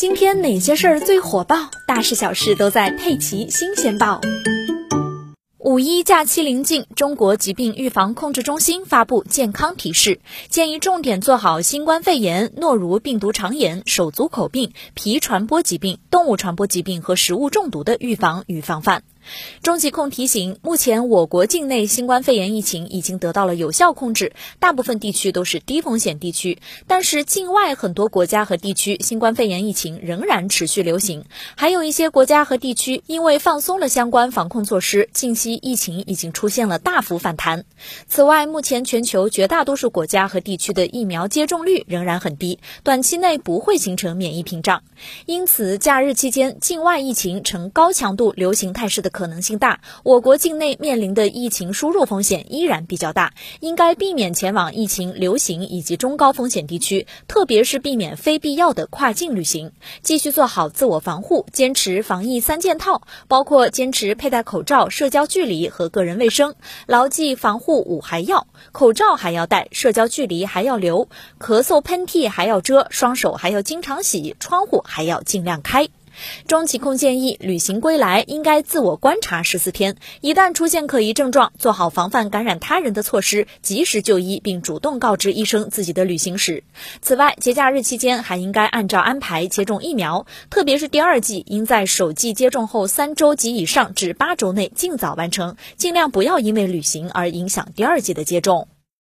今天哪些事儿最火爆？大事小事都在《佩奇新鲜报》。五一假期临近，中国疾病预防控制中心发布健康提示，建议重点做好新冠肺炎、诺如病毒肠炎、手足口病、皮传播疾病、动物传播疾病和食物中毒的预防与防范。中疾控提醒，目前我国境内新冠肺炎疫情已经得到了有效控制，大部分地区都是低风险地区。但是境外很多国家和地区新冠肺炎疫情仍然持续流行，还有一些国家和地区因为放松了相关防控措施，近期疫情已经出现了大幅反弹。此外，目前全球绝大多数国家和地区的疫苗接种率仍然很低，短期内不会形成免疫屏障。因此，假日期间境外疫情呈高强度流行态势的。可能性大，我国境内面临的疫情输入风险依然比较大，应该避免前往疫情流行以及中高风险地区，特别是避免非必要的跨境旅行，继续做好自我防护，坚持防疫三件套，包括坚持佩戴口罩、社交距离和个人卫生，牢记防护五还要：口罩还要戴，社交距离还要留，咳嗽喷嚏还要遮，双手还要经常洗，窗户还要尽量开。中疾控建议，旅行归来应该自我观察十四天，一旦出现可疑症状，做好防范感染他人的措施，及时就医，并主动告知医生自己的旅行史。此外，节假日期间还应该按照安排接种疫苗，特别是第二剂，应在首剂接种后三周及以上至八周内尽早完成，尽量不要因为旅行而影响第二剂的接种。